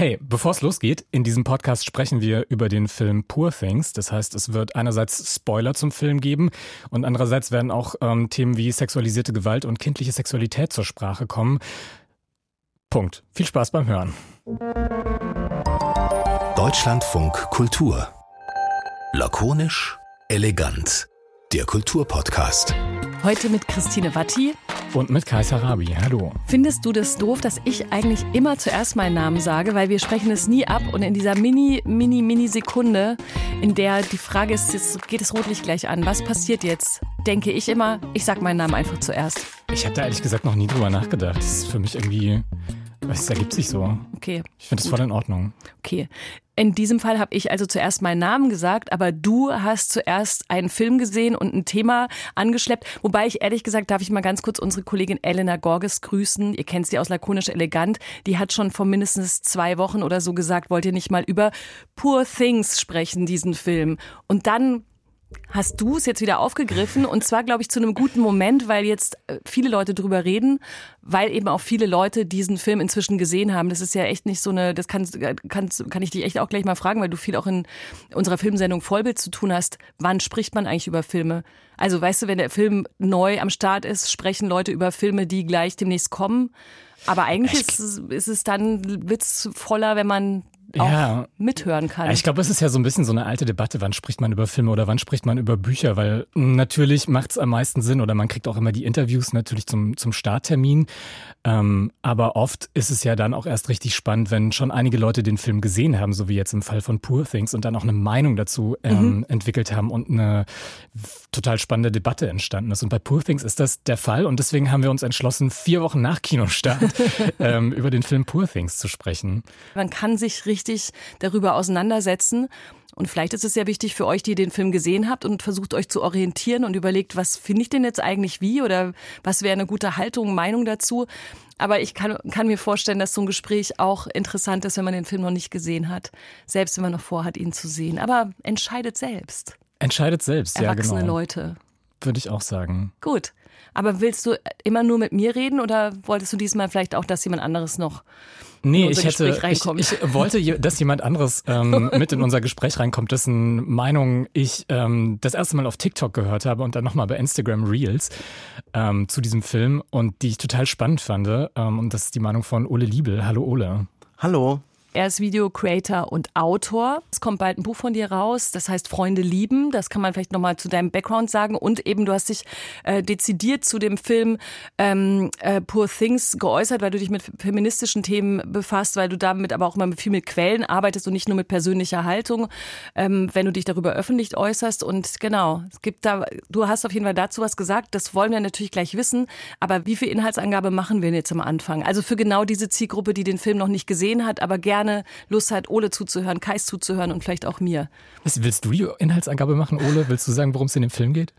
Hey, bevor es losgeht, in diesem Podcast sprechen wir über den Film Poor Things. Das heißt, es wird einerseits Spoiler zum Film geben und andererseits werden auch ähm, Themen wie sexualisierte Gewalt und kindliche Sexualität zur Sprache kommen. Punkt. Viel Spaß beim Hören. Deutschlandfunk Kultur. Lakonisch, elegant. Der Kulturpodcast. Heute mit Christine Watti. Und mit Kai Sarabi. Hallo. Findest du das doof, dass ich eigentlich immer zuerst meinen Namen sage, weil wir sprechen es nie ab und in dieser mini, mini, mini Sekunde, in der die Frage ist, jetzt geht das Rotlicht gleich an, was passiert jetzt? Denke ich immer, ich sag meinen Namen einfach zuerst. Ich habe da ehrlich gesagt noch nie drüber nachgedacht. Das ist für mich irgendwie es ergibt sich so. Okay. Ich finde das voll in Ordnung. Okay. In diesem Fall habe ich also zuerst meinen Namen gesagt, aber du hast zuerst einen Film gesehen und ein Thema angeschleppt. Wobei ich ehrlich gesagt, darf ich mal ganz kurz unsere Kollegin Elena Gorges grüßen. Ihr kennt sie aus Lakonisch Elegant. Die hat schon vor mindestens zwei Wochen oder so gesagt, wollt ihr nicht mal über Poor Things sprechen, diesen Film. Und dann hast du es jetzt wieder aufgegriffen und zwar, glaube ich, zu einem guten Moment, weil jetzt äh, viele Leute drüber reden, weil eben auch viele Leute diesen Film inzwischen gesehen haben. Das ist ja echt nicht so eine, das kann, kann, kann ich dich echt auch gleich mal fragen, weil du viel auch in unserer Filmsendung Vollbild zu tun hast. Wann spricht man eigentlich über Filme? Also weißt du, wenn der Film neu am Start ist, sprechen Leute über Filme, die gleich demnächst kommen. Aber eigentlich ist, ist es dann witzvoller, wenn man ja. mithören kann. Ja, ich glaube, es ist ja so ein bisschen so eine alte Debatte, wann spricht man über Filme oder wann spricht man über Bücher, weil natürlich macht es am meisten Sinn oder man kriegt auch immer die Interviews natürlich zum, zum Starttermin. Ähm, aber oft ist es ja dann auch erst richtig spannend, wenn schon einige Leute den Film gesehen haben, so wie jetzt im Fall von Poor Things und dann auch eine Meinung dazu ähm, mhm. entwickelt haben und eine total spannende Debatte entstanden ist. Und bei Poor Things ist das der Fall und deswegen haben wir uns entschlossen, vier Wochen nach Kinostart ähm, über den Film Poor Things zu sprechen. Man kann sich richtig darüber auseinandersetzen und vielleicht ist es sehr wichtig für euch, die den Film gesehen habt und versucht euch zu orientieren und überlegt, was finde ich denn jetzt eigentlich wie oder was wäre eine gute Haltung, Meinung dazu. Aber ich kann, kann mir vorstellen, dass so ein Gespräch auch interessant ist, wenn man den Film noch nicht gesehen hat. Selbst wenn man noch vorhat, ihn zu sehen. Aber entscheidet selbst. Entscheidet selbst, Erwachsene ja genau. Leute. Würde ich auch sagen. Gut. Aber willst du immer nur mit mir reden oder wolltest du diesmal vielleicht auch, dass jemand anderes noch Nee, ich hätte, ich, ich, wollte, dass jemand anderes ähm, mit in unser Gespräch reinkommt, dessen Meinung ich ähm, das erste Mal auf TikTok gehört habe und dann nochmal bei Instagram Reels ähm, zu diesem Film und die ich total spannend fand. Ähm, und das ist die Meinung von Ole Liebel. Hallo Ole. Hallo. Er ist Video-Creator und Autor. Es kommt bald ein Buch von dir raus, das heißt Freunde lieben. Das kann man vielleicht nochmal zu deinem Background sagen. Und eben, du hast dich äh, dezidiert zu dem Film ähm, äh, Poor Things geäußert, weil du dich mit feministischen Themen befasst, weil du damit aber auch immer viel mit Quellen arbeitest und nicht nur mit persönlicher Haltung, ähm, wenn du dich darüber öffentlich äußerst. Und genau, es gibt da, du hast auf jeden Fall dazu was gesagt. Das wollen wir natürlich gleich wissen. Aber wie viel Inhaltsangabe machen wir jetzt am Anfang? Also für genau diese Zielgruppe, die den Film noch nicht gesehen hat, aber gerne gerne Lust hat, Ole zuzuhören, Kais zuzuhören und vielleicht auch mir. Was, willst du die Inhaltsangabe machen, Ole? Willst du sagen, worum es in dem Film geht?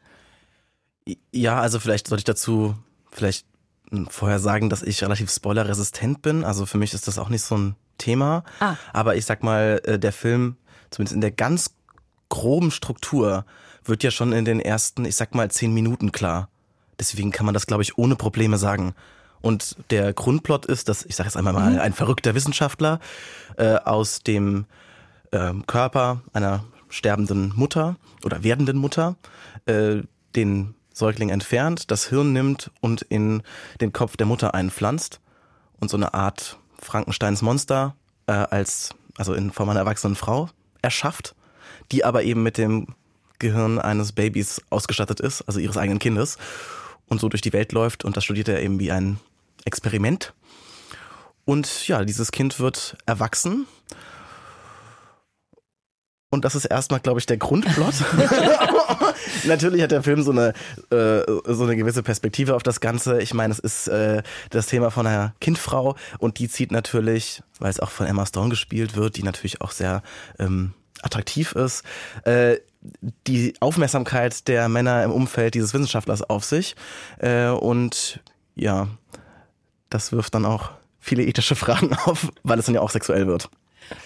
Ja, also vielleicht sollte ich dazu vielleicht vorher sagen, dass ich relativ spoilerresistent bin. Also für mich ist das auch nicht so ein Thema. Ah. Aber ich sag mal, äh, der Film, zumindest in der ganz groben Struktur, wird ja schon in den ersten, ich sag mal, zehn Minuten klar. Deswegen kann man das, glaube ich, ohne Probleme sagen. Und der Grundplot ist, dass, ich sage jetzt einmal mal, mhm. ein verrückter Wissenschaftler äh, aus dem äh, Körper einer sterbenden Mutter oder werdenden Mutter äh, den Säugling entfernt, das Hirn nimmt und in den Kopf der Mutter einpflanzt und so eine Art Frankensteins Monster äh, als, also in Form einer erwachsenen Frau erschafft, die aber eben mit dem Gehirn eines Babys ausgestattet ist, also ihres eigenen Kindes und so durch die Welt läuft und das studiert er eben wie ein Experiment. Und ja, dieses Kind wird erwachsen. Und das ist erstmal, glaube ich, der Grundplot. Natürlich hat der Film so eine, äh, so eine gewisse Perspektive auf das Ganze. Ich meine, es ist äh, das Thema von einer Kindfrau und die zieht natürlich, weil es auch von Emma Stone gespielt wird, die natürlich auch sehr ähm, attraktiv ist, äh, die Aufmerksamkeit der Männer im Umfeld dieses Wissenschaftlers auf sich. Äh, und ja, das wirft dann auch viele ethische Fragen auf, weil es dann ja auch sexuell wird.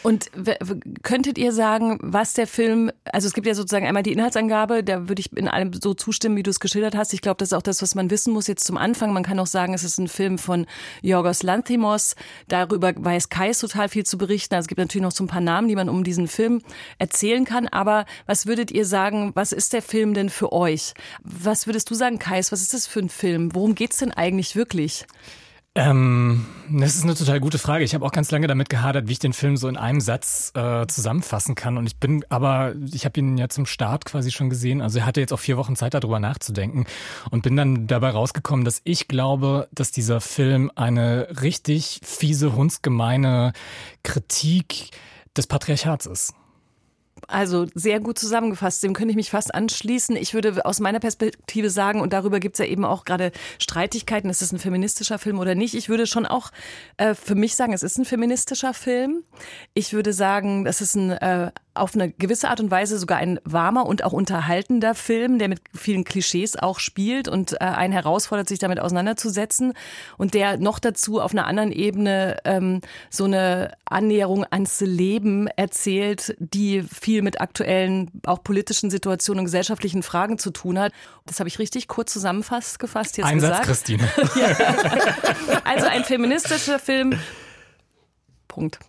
Und könntet ihr sagen, was der Film, also es gibt ja sozusagen einmal die Inhaltsangabe, da würde ich in allem so zustimmen, wie du es geschildert hast. Ich glaube, das ist auch das, was man wissen muss jetzt zum Anfang. Man kann auch sagen, es ist ein Film von Yorgos Lanthimos. Darüber weiß Kais total viel zu berichten. Also es gibt natürlich noch so ein paar Namen, die man um diesen Film erzählen kann. Aber was würdet ihr sagen, was ist der Film denn für euch? Was würdest du sagen, Kais, was ist das für ein Film? Worum geht's denn eigentlich wirklich? Ähm, das ist eine total gute Frage. Ich habe auch ganz lange damit gehadert, wie ich den Film so in einem Satz äh, zusammenfassen kann. Und ich bin aber, ich habe ihn ja zum Start quasi schon gesehen. Also er hatte jetzt auch vier Wochen Zeit, darüber nachzudenken. Und bin dann dabei rausgekommen, dass ich glaube, dass dieser Film eine richtig fiese, hundsgemeine Kritik des Patriarchats ist. Also sehr gut zusammengefasst. Dem könnte ich mich fast anschließen. Ich würde aus meiner Perspektive sagen, und darüber gibt es ja eben auch gerade Streitigkeiten, ist es ein feministischer Film oder nicht. Ich würde schon auch äh, für mich sagen, es ist ein feministischer Film. Ich würde sagen, das ist ein äh, auf eine gewisse Art und Weise sogar ein warmer und auch unterhaltender Film, der mit vielen Klischees auch spielt und äh, einen herausfordert, sich damit auseinanderzusetzen und der noch dazu auf einer anderen Ebene ähm, so eine Annäherung ans Leben erzählt, die viel mit aktuellen, auch politischen Situationen und gesellschaftlichen Fragen zu tun hat. Das habe ich richtig kurz zusammengefasst jetzt Einsatz, gesagt. Christine. ja. Also ein feministischer Film Punkt.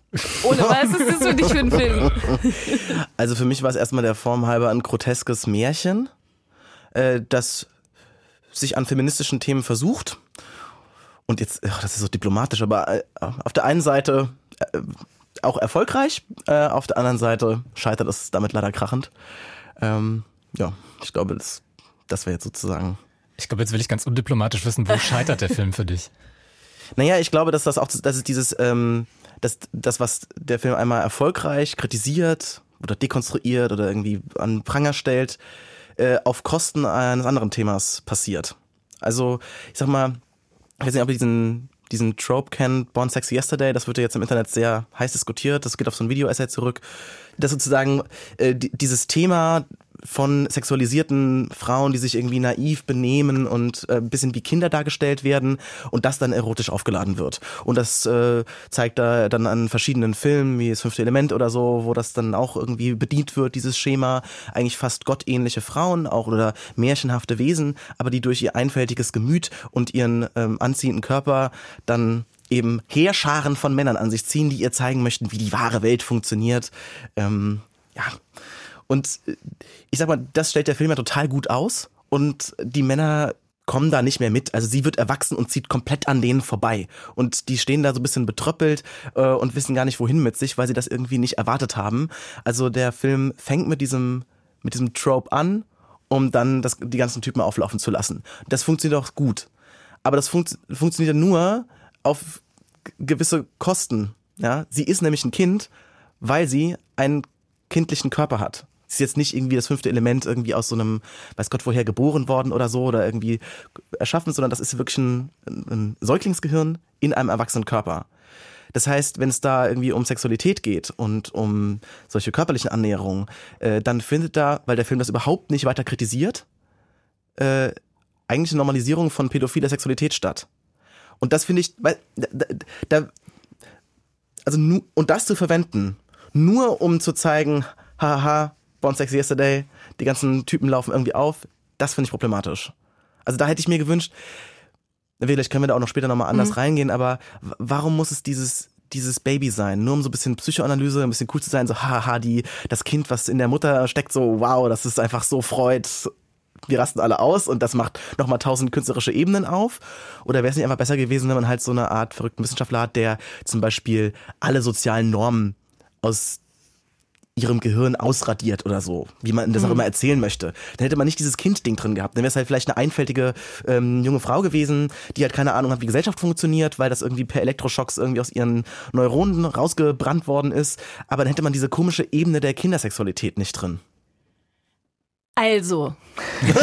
Ohne was ist das für dich für ein Film? Also für mich war es erstmal der Form halber ein groteskes Märchen, äh, das sich an feministischen Themen versucht. Und jetzt, ach, das ist so diplomatisch, aber äh, auf der einen Seite äh, auch erfolgreich, äh, auf der anderen Seite scheitert es damit leider krachend. Ähm, ja, ich glaube, das, das wäre jetzt sozusagen. Ich glaube, jetzt will ich ganz undiplomatisch wissen, wo scheitert der Film für dich? Naja, ich glaube, dass das auch, dass es dieses, ähm, das, das, was der Film einmal erfolgreich kritisiert oder dekonstruiert oder irgendwie an Pranger stellt, äh, auf Kosten eines anderen Themas passiert. Also, ich sag mal, ich weiß nicht, ob ihr diesen, diesen Trope kennt, Born Sexy Yesterday, das wird ja jetzt im Internet sehr heiß diskutiert, das geht auf so ein Video-Essay zurück, dass sozusagen äh, dieses Thema von sexualisierten Frauen, die sich irgendwie naiv benehmen und äh, ein bisschen wie Kinder dargestellt werden und das dann erotisch aufgeladen wird. Und das äh, zeigt da dann an verschiedenen Filmen, wie das fünfte Element oder so, wo das dann auch irgendwie bedient wird, dieses Schema. Eigentlich fast gottähnliche Frauen auch oder märchenhafte Wesen, aber die durch ihr einfältiges Gemüt und ihren ähm, anziehenden Körper dann eben Heerscharen von Männern an sich ziehen, die ihr zeigen möchten, wie die wahre Welt funktioniert. Ähm, ja, und äh, ich sag mal, das stellt der Film ja total gut aus. Und die Männer kommen da nicht mehr mit. Also sie wird erwachsen und zieht komplett an denen vorbei. Und die stehen da so ein bisschen betröppelt äh, und wissen gar nicht, wohin mit sich, weil sie das irgendwie nicht erwartet haben. Also der Film fängt mit diesem, mit diesem Trope an, um dann das, die ganzen Typen auflaufen zu lassen. Das funktioniert auch gut. Aber das fun funktioniert nur auf gewisse Kosten. Ja? Sie ist nämlich ein Kind, weil sie einen kindlichen Körper hat ist jetzt nicht irgendwie das fünfte Element irgendwie aus so einem, weiß Gott woher geboren worden oder so oder irgendwie erschaffen, sondern das ist wirklich ein, ein Säuglingsgehirn in einem erwachsenen Körper. Das heißt, wenn es da irgendwie um Sexualität geht und um solche körperlichen Annäherungen, äh, dann findet da, weil der Film das überhaupt nicht weiter kritisiert, äh, eigentlich eine Normalisierung von pädophiler Sexualität statt. Und das finde ich, weil da, da also nu, und das zu verwenden, nur um zu zeigen, haha, Born Sex Yesterday, die ganzen Typen laufen irgendwie auf. Das finde ich problematisch. Also da hätte ich mir gewünscht, vielleicht können wir da auch noch später nochmal anders mhm. reingehen, aber warum muss es dieses, dieses Baby sein? Nur um so ein bisschen Psychoanalyse, ein bisschen cool zu sein, so haha, die, das Kind, was in der Mutter steckt, so wow, das ist einfach so freut. Wir rasten alle aus und das macht nochmal tausend künstlerische Ebenen auf. Oder wäre es nicht einfach besser gewesen, wenn man halt so eine Art verrückten Wissenschaftler hat, der zum Beispiel alle sozialen Normen aus ihrem Gehirn ausradiert oder so, wie man das auch mhm. immer erzählen möchte. Dann hätte man nicht dieses Kind-Ding drin gehabt. Dann wäre es halt vielleicht eine einfältige ähm, junge Frau gewesen, die halt keine Ahnung hat, wie Gesellschaft funktioniert, weil das irgendwie per Elektroschocks irgendwie aus ihren Neuronen rausgebrannt worden ist. Aber dann hätte man diese komische Ebene der Kindersexualität nicht drin. Also.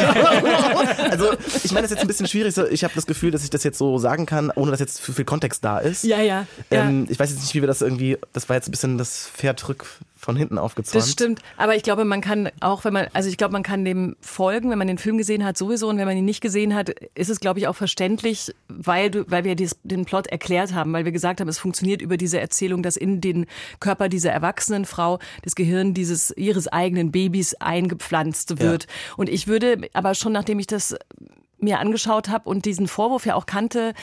also, ich meine, das ist jetzt ein bisschen schwierig. Ich habe das Gefühl, dass ich das jetzt so sagen kann, ohne dass jetzt viel Kontext da ist. Ja, ja. Ähm, ich weiß jetzt nicht, wie wir das irgendwie, das war jetzt ein bisschen das Pferd rück, von hinten aufgezäumt. Das stimmt, aber ich glaube, man kann auch, wenn man, also ich glaube, man kann dem folgen, wenn man den Film gesehen hat, sowieso, und wenn man ihn nicht gesehen hat, ist es, glaube ich, auch verständlich, weil du, weil wir dies, den Plot erklärt haben, weil wir gesagt haben, es funktioniert über diese Erzählung, dass in den Körper dieser erwachsenen Frau das Gehirn dieses ihres eigenen Babys eingepflanzt wird. Ja. Und ich würde, aber schon nachdem ich das mir angeschaut habe und diesen Vorwurf ja auch kannte,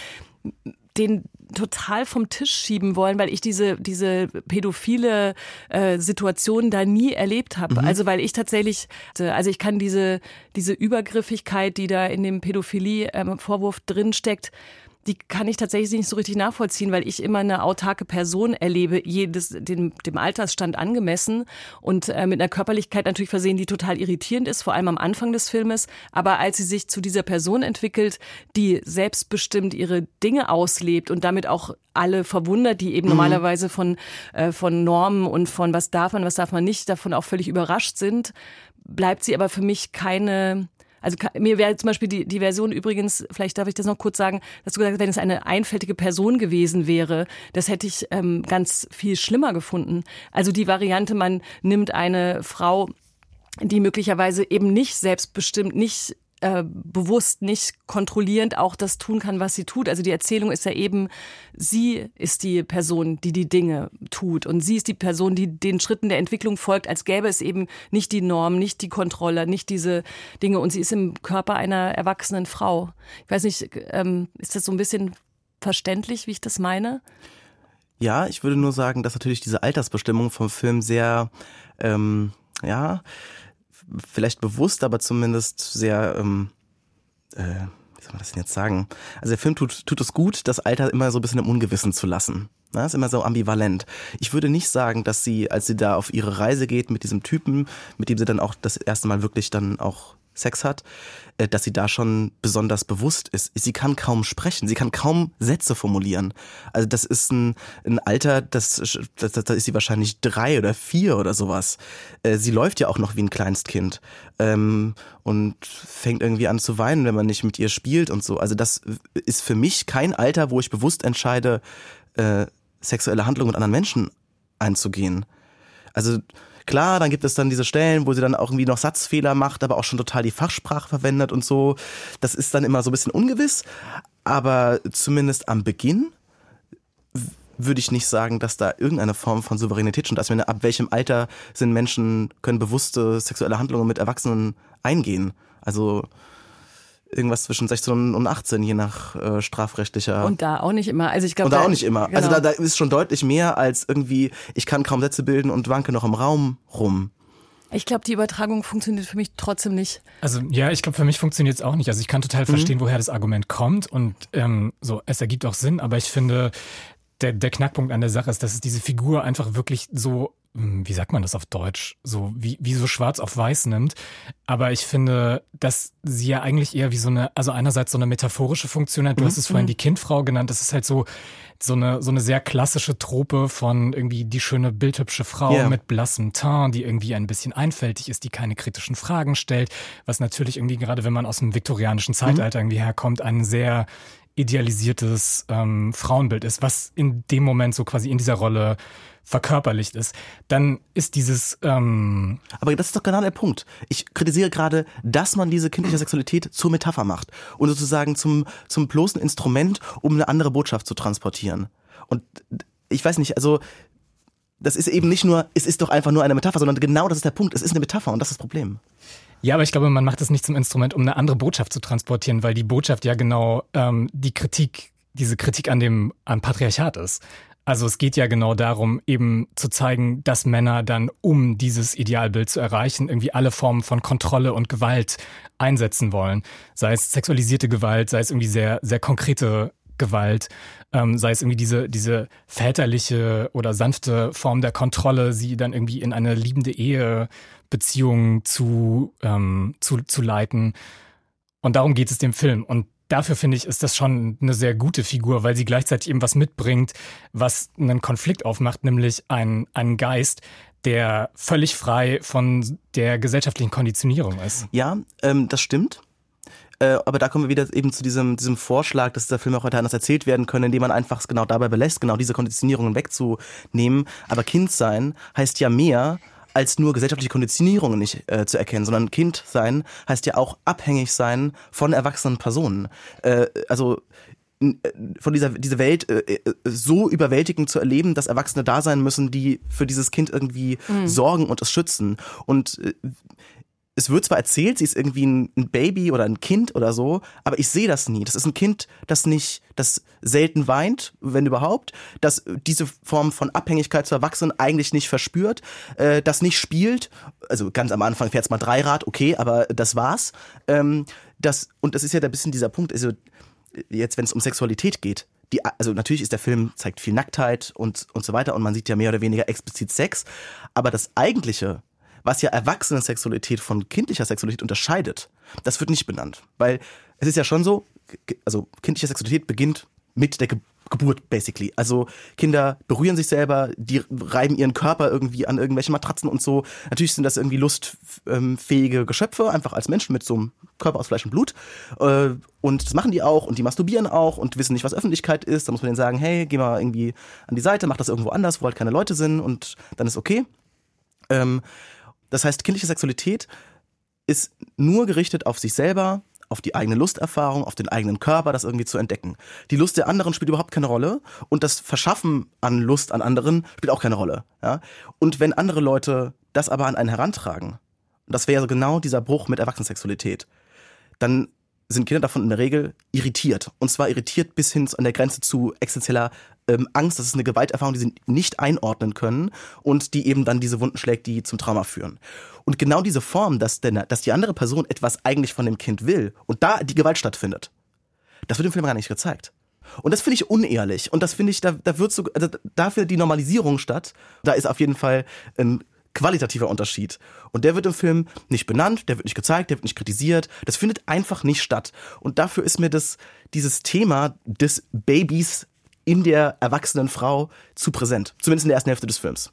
den total vom Tisch schieben wollen, weil ich diese, diese pädophile äh, Situation da nie erlebt habe. Mhm. Also weil ich tatsächlich, also ich kann diese, diese Übergriffigkeit, die da in dem Pädophilie-Vorwurf ähm, drin steckt, die kann ich tatsächlich nicht so richtig nachvollziehen, weil ich immer eine autarke Person erlebe, jedes dem, dem Altersstand angemessen und äh, mit einer Körperlichkeit natürlich versehen, die total irritierend ist, vor allem am Anfang des Filmes. Aber als sie sich zu dieser Person entwickelt, die selbstbestimmt ihre Dinge auslebt und damit auch alle verwundert, die eben mhm. normalerweise von, äh, von Normen und von was darf man, was darf man nicht, davon auch völlig überrascht sind, bleibt sie aber für mich keine also mir wäre zum Beispiel die, die Version übrigens, vielleicht darf ich das noch kurz sagen, dass du gesagt hast, wenn es eine einfältige Person gewesen wäre, das hätte ich ähm, ganz viel schlimmer gefunden. Also die Variante, man nimmt eine Frau, die möglicherweise eben nicht selbstbestimmt, nicht äh, bewusst nicht kontrollierend auch das tun kann, was sie tut. Also die Erzählung ist ja eben, sie ist die Person, die die Dinge tut und sie ist die Person, die den Schritten der Entwicklung folgt, als gäbe es eben nicht die Norm, nicht die Kontrolle, nicht diese Dinge und sie ist im Körper einer erwachsenen Frau. Ich weiß nicht, ähm, ist das so ein bisschen verständlich, wie ich das meine? Ja, ich würde nur sagen, dass natürlich diese Altersbestimmung vom Film sehr, ähm, ja, vielleicht bewusst, aber zumindest sehr, ähm, äh, wie soll man das denn jetzt sagen? Also der Film tut, tut es gut, das Alter immer so ein bisschen im Ungewissen zu lassen. Das ist immer so ambivalent. Ich würde nicht sagen, dass sie, als sie da auf ihre Reise geht mit diesem Typen, mit dem sie dann auch das erste Mal wirklich dann auch Sex hat, äh, dass sie da schon besonders bewusst ist. Sie kann kaum sprechen, sie kann kaum Sätze formulieren. Also das ist ein, ein Alter, das, das, da ist sie wahrscheinlich drei oder vier oder sowas. Äh, sie läuft ja auch noch wie ein Kleinstkind ähm, und fängt irgendwie an zu weinen, wenn man nicht mit ihr spielt und so. Also das ist für mich kein Alter, wo ich bewusst entscheide, äh, sexuelle Handlungen mit anderen Menschen einzugehen. Also Klar, dann gibt es dann diese Stellen, wo sie dann auch irgendwie noch Satzfehler macht, aber auch schon total die Fachsprache verwendet und so. Das ist dann immer so ein bisschen ungewiss, aber zumindest am Beginn würde ich nicht sagen, dass da irgendeine Form von Souveränität schon da ist. Ab welchem Alter sind Menschen, können bewusste sexuelle Handlungen mit Erwachsenen eingehen? Also irgendwas zwischen 16 und 18, je nach äh, strafrechtlicher. Und da auch nicht immer. Also ich glaube. Und da, da auch nicht immer. Also genau. Also da, da ist schon deutlich mehr als irgendwie, ich kann kaum Sätze bilden und wanke noch im Raum rum. Ich glaube, die Übertragung funktioniert für mich trotzdem nicht. Also ja, ich glaube, für mich funktioniert es auch nicht. Also ich kann total mhm. verstehen, woher das Argument kommt und ähm, so, es ergibt auch Sinn, aber ich finde, der, der Knackpunkt an der Sache ist, dass es diese Figur einfach wirklich so wie sagt man das auf Deutsch, so wie, wie so schwarz auf weiß nimmt. Aber ich finde, dass sie ja eigentlich eher wie so eine, also einerseits so eine metaphorische Funktion hat. Du mhm. hast es vorhin mhm. die Kindfrau genannt. Das ist halt so, so eine, so eine sehr klassische Trope von irgendwie die schöne, bildhübsche Frau yeah. mit blassem Teint, die irgendwie ein bisschen einfältig ist, die keine kritischen Fragen stellt. Was natürlich irgendwie, gerade wenn man aus dem viktorianischen Zeitalter mhm. irgendwie herkommt, ein sehr idealisiertes ähm, Frauenbild ist, was in dem Moment so quasi in dieser Rolle verkörperlicht ist, dann ist dieses. Ähm Aber das ist doch genau der Punkt. Ich kritisiere gerade, dass man diese kindliche Sexualität zur Metapher macht und sozusagen zum, zum bloßen Instrument, um eine andere Botschaft zu transportieren. Und ich weiß nicht, also das ist eben nicht nur, es ist doch einfach nur eine Metapher, sondern genau das ist der Punkt. Es ist eine Metapher und das ist das Problem. Ja, aber ich glaube, man macht es nicht zum Instrument, um eine andere Botschaft zu transportieren, weil die Botschaft ja genau ähm, die Kritik, diese Kritik an dem am Patriarchat ist. Also es geht ja genau darum, eben zu zeigen, dass Männer dann, um dieses Idealbild zu erreichen, irgendwie alle Formen von Kontrolle und Gewalt einsetzen wollen. Sei es sexualisierte Gewalt, sei es irgendwie sehr, sehr konkrete Gewalt, ähm, sei es irgendwie diese, diese väterliche oder sanfte Form der Kontrolle, sie dann irgendwie in eine liebende Ehebeziehung zu, ähm, zu, zu leiten. Und darum geht es dem Film. Und dafür finde ich, ist das schon eine sehr gute Figur, weil sie gleichzeitig eben was mitbringt, was einen Konflikt aufmacht, nämlich einen, einen Geist, der völlig frei von der gesellschaftlichen Konditionierung ist. Ja, ähm, das stimmt. Äh, aber da kommen wir wieder eben zu diesem, diesem Vorschlag, dass der Film auch heute anders erzählt werden können, indem man einfach es genau dabei belässt, genau diese Konditionierungen wegzunehmen. Aber Kind sein heißt ja mehr als nur gesellschaftliche Konditionierungen nicht äh, zu erkennen, sondern Kind sein heißt ja auch abhängig sein von erwachsenen Personen. Äh, also äh, von dieser diese Welt äh, äh, so überwältigend zu erleben, dass Erwachsene da sein müssen, die für dieses Kind irgendwie mhm. sorgen und es schützen. Und äh, es wird zwar erzählt, sie ist irgendwie ein, Baby oder ein Kind oder so, aber ich sehe das nie. Das ist ein Kind, das nicht, das selten weint, wenn überhaupt, das diese Form von Abhängigkeit zu Erwachsenen eigentlich nicht verspürt, äh, das nicht spielt. Also ganz am Anfang fährt es mal Dreirad, okay, aber das war's. Ähm, das, und das ist ja ein bisschen dieser Punkt, also jetzt, wenn es um Sexualität geht, die, also natürlich ist der Film, zeigt viel Nacktheit und, und so weiter und man sieht ja mehr oder weniger explizit Sex, aber das eigentliche was ja erwachsene Sexualität von kindlicher Sexualität unterscheidet, das wird nicht benannt. Weil es ist ja schon so, also kindliche Sexualität beginnt mit der Ge Geburt, basically. Also Kinder berühren sich selber, die reiben ihren Körper irgendwie an irgendwelche Matratzen und so. Natürlich sind das irgendwie lustfähige Geschöpfe, einfach als Menschen mit so einem Körper aus Fleisch und Blut. Äh, und das machen die auch und die masturbieren auch und wissen nicht, was Öffentlichkeit ist. Da muss man denen sagen, hey, geh mal irgendwie an die Seite, mach das irgendwo anders, wo halt keine Leute sind und dann ist okay. Ähm, das heißt, kindliche Sexualität ist nur gerichtet auf sich selber, auf die eigene Lusterfahrung, auf den eigenen Körper, das irgendwie zu entdecken. Die Lust der anderen spielt überhaupt keine Rolle und das Verschaffen an Lust an anderen spielt auch keine Rolle. Ja? Und wenn andere Leute das aber an einen herantragen, das wäre genau dieser Bruch mit Erwachsenensexualität, dann sind Kinder davon in der Regel irritiert. Und zwar irritiert bis hin an der Grenze zu existenzieller ähm, Angst. Das ist eine Gewalterfahrung, die sie nicht einordnen können und die eben dann diese Wunden schlägt, die zum Trauma führen. Und genau diese Form, dass, der, dass die andere Person etwas eigentlich von dem Kind will und da die Gewalt stattfindet, das wird im Film gar nicht gezeigt. Und das finde ich unehrlich. Und das finde ich, da, da wird so, also dafür die Normalisierung statt. Da ist auf jeden Fall ein qualitativer Unterschied. Und der wird im Film nicht benannt, der wird nicht gezeigt, der wird nicht kritisiert. Das findet einfach nicht statt. Und dafür ist mir das, dieses Thema des Babys in der erwachsenen Frau zu präsent. Zumindest in der ersten Hälfte des Films.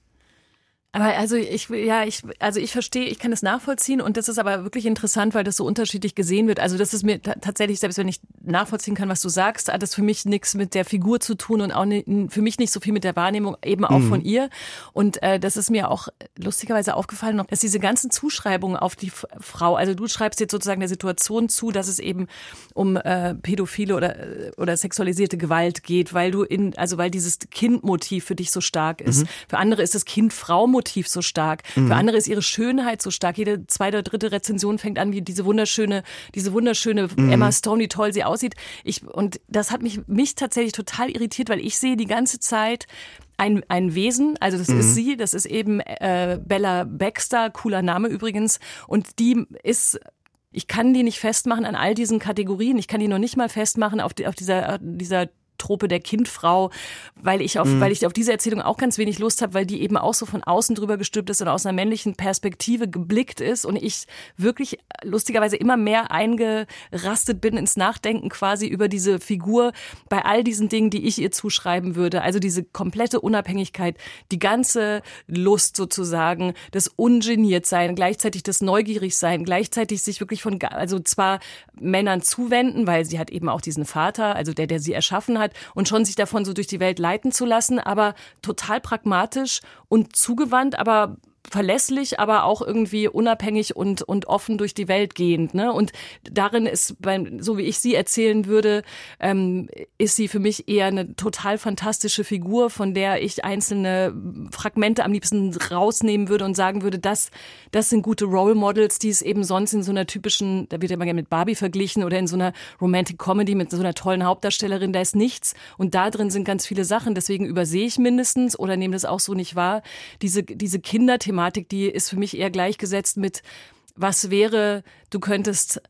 Aber also ich ja ich also ich verstehe ich kann das nachvollziehen und das ist aber wirklich interessant weil das so unterschiedlich gesehen wird also das ist mir tatsächlich selbst wenn ich nachvollziehen kann was du sagst hat das für mich nichts mit der Figur zu tun und auch für mich nicht so viel mit der Wahrnehmung eben auch mhm. von ihr und äh, das ist mir auch lustigerweise aufgefallen noch dass diese ganzen Zuschreibungen auf die Frau also du schreibst jetzt sozusagen der Situation zu dass es eben um äh, pädophile oder oder sexualisierte Gewalt geht weil du in also weil dieses Kindmotiv für dich so stark ist mhm. für andere ist das Kind Frau Motiv so stark. Mhm. Für andere ist ihre Schönheit so stark. Jede zweite oder dritte Rezension fängt an, wie diese wunderschöne, diese wunderschöne mhm. Emma Stone, wie toll sie aussieht. Ich, und das hat mich, mich tatsächlich total irritiert, weil ich sehe die ganze Zeit ein, ein Wesen, also das mhm. ist sie, das ist eben äh, Bella Baxter, cooler Name übrigens, und die ist ich kann die nicht festmachen an all diesen Kategorien. Ich kann die noch nicht mal festmachen auf, die, auf dieser, dieser Trope der Kindfrau, weil ich auf, mhm. weil ich auf diese Erzählung auch ganz wenig Lust habe, weil die eben auch so von außen drüber gestülpt ist und aus einer männlichen Perspektive geblickt ist und ich wirklich lustigerweise immer mehr eingerastet bin ins Nachdenken quasi über diese Figur bei all diesen Dingen, die ich ihr zuschreiben würde. Also diese komplette Unabhängigkeit, die ganze Lust sozusagen, das ungeniert sein, gleichzeitig das neugierig sein, gleichzeitig sich wirklich von, also zwar Männern zuwenden, weil sie hat eben auch diesen Vater, also der, der sie erschaffen hat, hat und schon sich davon so durch die Welt leiten zu lassen, aber total pragmatisch und zugewandt, aber verlässlich, aber auch irgendwie unabhängig und, und offen durch die Welt gehend. Ne? Und darin ist, so wie ich sie erzählen würde, ähm, ist sie für mich eher eine total fantastische Figur, von der ich einzelne Fragmente am liebsten rausnehmen würde und sagen würde, das, das sind gute Role Models, die es eben sonst in so einer typischen, da wird immer gerne mit Barbie verglichen oder in so einer Romantic Comedy mit so einer tollen Hauptdarstellerin, da ist nichts und da drin sind ganz viele Sachen, deswegen übersehe ich mindestens oder nehme das auch so nicht wahr, diese, diese Kinderthematik Thematik, die ist für mich eher gleichgesetzt mit, was wäre, du könntest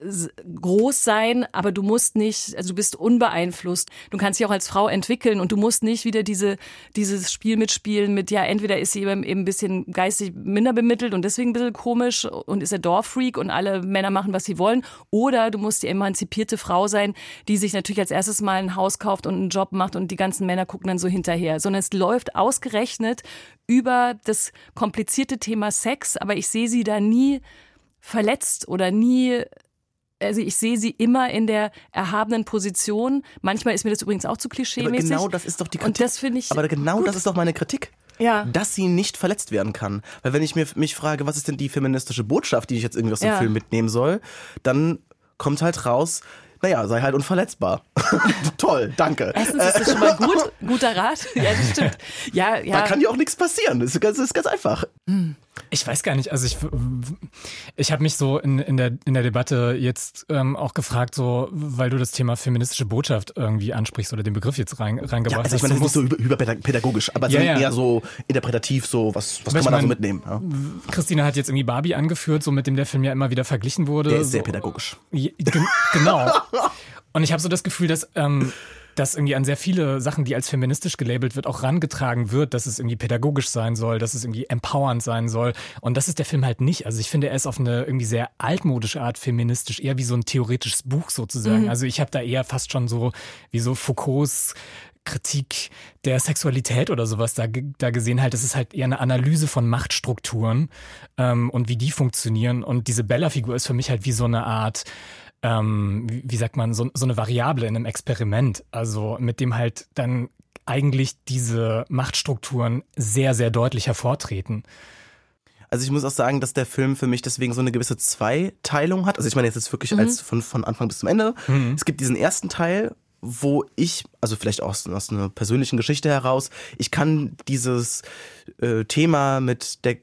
groß sein, aber du musst nicht, also du bist unbeeinflusst. Du kannst dich auch als Frau entwickeln und du musst nicht wieder diese, dieses Spiel mitspielen mit, ja, entweder ist sie eben ein bisschen geistig minder bemittelt und deswegen ein bisschen komisch und ist er Dorffreak und alle Männer machen, was sie wollen, oder du musst die emanzipierte Frau sein, die sich natürlich als erstes mal ein Haus kauft und einen Job macht und die ganzen Männer gucken dann so hinterher, sondern es läuft ausgerechnet über das komplizierte Thema Sex, aber ich sehe sie da nie verletzt oder nie also ich sehe sie immer in der erhabenen Position. Manchmal ist mir das übrigens auch zu klischee-mäßig. Aber genau das ist doch die Kritik. Und das finde ich. Aber genau gut. das ist doch meine Kritik. Ja. Dass sie nicht verletzt werden kann. Weil wenn ich mir, mich frage, was ist denn die feministische Botschaft, die ich jetzt irgendwie aus dem Ja. Film mitnehmen soll, dann kommt halt raus, naja, sei halt unverletzbar. Toll, danke. Erstens ist das schon mal gut, guter Rat. Ja, das stimmt. Ja, ja. Da kann ja auch nichts passieren. Das ist ganz, das ist ganz einfach. Ich weiß gar nicht, also ich, ich habe mich so in, in, der, in der Debatte jetzt ähm, auch gefragt, so, weil du das Thema feministische Botschaft irgendwie ansprichst oder den Begriff jetzt rein, Ja, reingebracht also ich meine, das ist nicht so über- überpädagogisch, aber Ja, ja. eher so interpretativ, so was, was kann man da so mitnehmen? Ja? Christina hat jetzt irgendwie Barbie angeführt, so mit dem der Film ja immer wieder verglichen wurde. Der ist sehr so, pädagogisch. Ja, gen- Genau. Und ich habe so das Gefühl, dass ähm, dass irgendwie an sehr viele Sachen, die als feministisch gelabelt wird, auch rangetragen wird, dass es irgendwie pädagogisch sein soll, dass es irgendwie empowernd sein soll. Und das ist der Film halt nicht. Also ich finde, er ist auf eine irgendwie sehr altmodische Art feministisch, eher wie so ein theoretisches Buch sozusagen. Also ich habe da eher fast schon so wie so Foucaults Kritik der Sexualität oder sowas da, da gesehen halt, das ist halt eher eine Analyse von Machtstrukturen ähm, und wie die funktionieren. Und diese Bella-Figur ist für mich halt wie so eine Art, ähm, wie, sagt man, so, so eine Variable in einem Experiment. Also mit dem halt dann eigentlich diese Machtstrukturen sehr, sehr deutlich hervortreten. Also ich muss auch sagen, dass der Film für mich deswegen so eine gewisse Zweiteilung hat. Also ich meine jetzt ist wirklich als von, von Anfang bis zum Ende. Es gibt diesen ersten Teil, wo ich, also vielleicht auch aus, aus einer persönlichen Geschichte heraus, ich kann dieses äh, Thema mit der